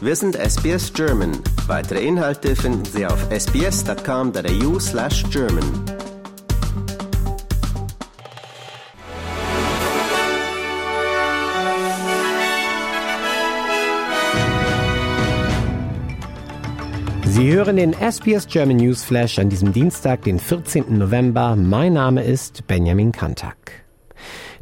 Wir sind SBS German. Weitere Inhalte finden Sie auf sbs.com.au slash German. Sie hören den SBS German News Flash an diesem Dienstag, den 14. November. Mein Name ist Benjamin Kantak.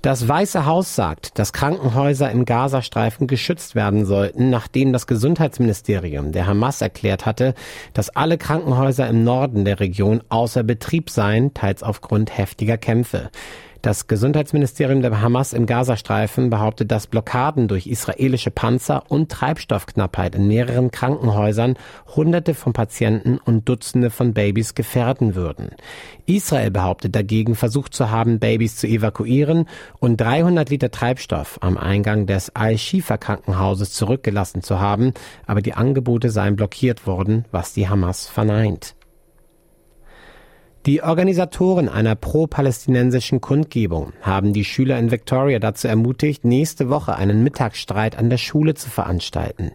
Das Weiße Haus sagt, dass Krankenhäuser im Gazastreifen geschützt werden sollten, nachdem das Gesundheitsministerium der Hamas erklärt hatte, dass alle Krankenhäuser im Norden der Region außer Betrieb seien, teils aufgrund heftiger Kämpfe. Das Gesundheitsministerium der Hamas im Gazastreifen behauptet, dass Blockaden durch israelische Panzer und Treibstoffknappheit in mehreren Krankenhäusern Hunderte von Patienten und Dutzende von Babys gefährden würden. Israel behauptet dagegen, versucht zu haben, Babys zu evakuieren und 300 Liter Treibstoff am Eingang des Al-Shifa Krankenhauses zurückgelassen zu haben, aber die Angebote seien blockiert worden, was die Hamas verneint. Die Organisatoren einer pro-palästinensischen Kundgebung haben die Schüler in Victoria dazu ermutigt, nächste Woche einen Mittagsstreit an der Schule zu veranstalten.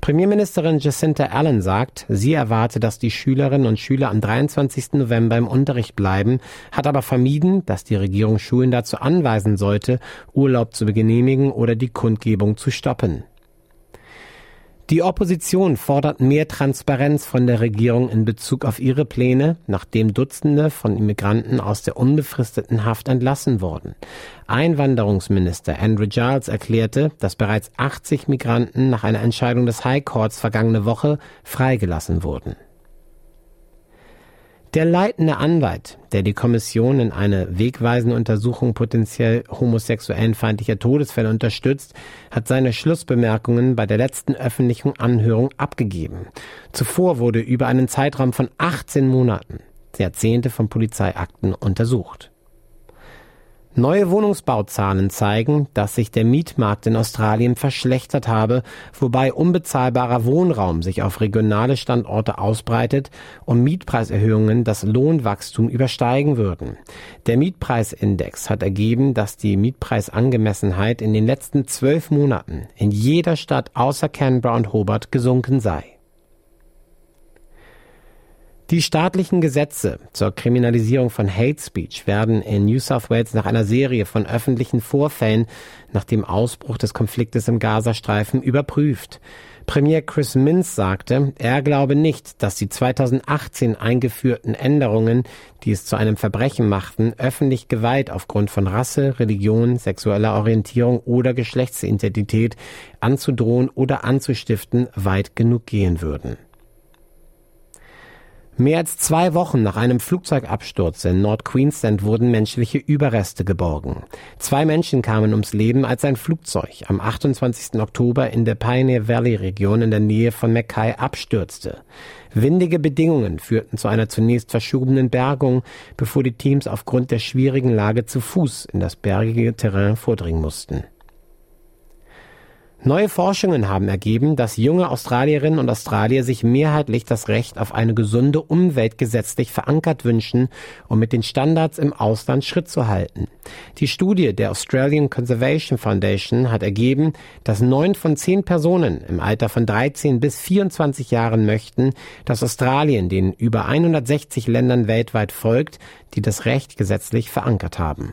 Premierministerin Jacinta Allen sagt, sie erwarte, dass die Schülerinnen und Schüler am 23. November im Unterricht bleiben, hat aber vermieden, dass die Regierung Schulen dazu anweisen sollte, Urlaub zu genehmigen oder die Kundgebung zu stoppen. Die Opposition fordert mehr Transparenz von der Regierung in Bezug auf ihre Pläne, nachdem Dutzende von Immigranten aus der unbefristeten Haft entlassen wurden. Einwanderungsminister Andrew Giles erklärte, dass bereits 80 Migranten nach einer Entscheidung des High Courts vergangene Woche freigelassen wurden. Der leitende Anwalt, der die Kommission in eine wegweisende Untersuchung potenziell homosexuellenfeindlicher Todesfälle unterstützt, hat seine Schlussbemerkungen bei der letzten öffentlichen Anhörung abgegeben. Zuvor wurde über einen Zeitraum von 18 Monaten Jahrzehnte von Polizeiakten untersucht. Neue Wohnungsbauzahlen zeigen, dass sich der Mietmarkt in Australien verschlechtert habe, wobei unbezahlbarer Wohnraum sich auf regionale Standorte ausbreitet und Mietpreiserhöhungen das Lohnwachstum übersteigen würden. Der Mietpreisindex hat ergeben, dass die Mietpreisangemessenheit in den letzten zwölf Monaten in jeder Stadt außer Canberra und Hobart gesunken sei. Die staatlichen Gesetze zur Kriminalisierung von Hate Speech werden in New South Wales nach einer Serie von öffentlichen Vorfällen nach dem Ausbruch des Konfliktes im Gazastreifen überprüft. Premier Chris Minz sagte, er glaube nicht, dass die 2018 eingeführten Änderungen, die es zu einem Verbrechen machten, öffentlich Gewalt aufgrund von Rasse, Religion, sexueller Orientierung oder Geschlechtsidentität anzudrohen oder anzustiften, weit genug gehen würden. Mehr als zwei Wochen nach einem Flugzeugabsturz in Nord-Queensland wurden menschliche Überreste geborgen. Zwei Menschen kamen ums Leben, als ein Flugzeug am 28. Oktober in der Pioneer Valley Region in der Nähe von Mackay abstürzte. Windige Bedingungen führten zu einer zunächst verschobenen Bergung, bevor die Teams aufgrund der schwierigen Lage zu Fuß in das bergige Terrain vordringen mussten. Neue Forschungen haben ergeben, dass junge Australierinnen und Australier sich mehrheitlich das Recht auf eine gesunde Umwelt gesetzlich verankert wünschen, um mit den Standards im Ausland Schritt zu halten. Die Studie der Australian Conservation Foundation hat ergeben, dass neun von zehn Personen im Alter von 13 bis 24 Jahren möchten, dass Australien den über 160 Ländern weltweit folgt, die das Recht gesetzlich verankert haben.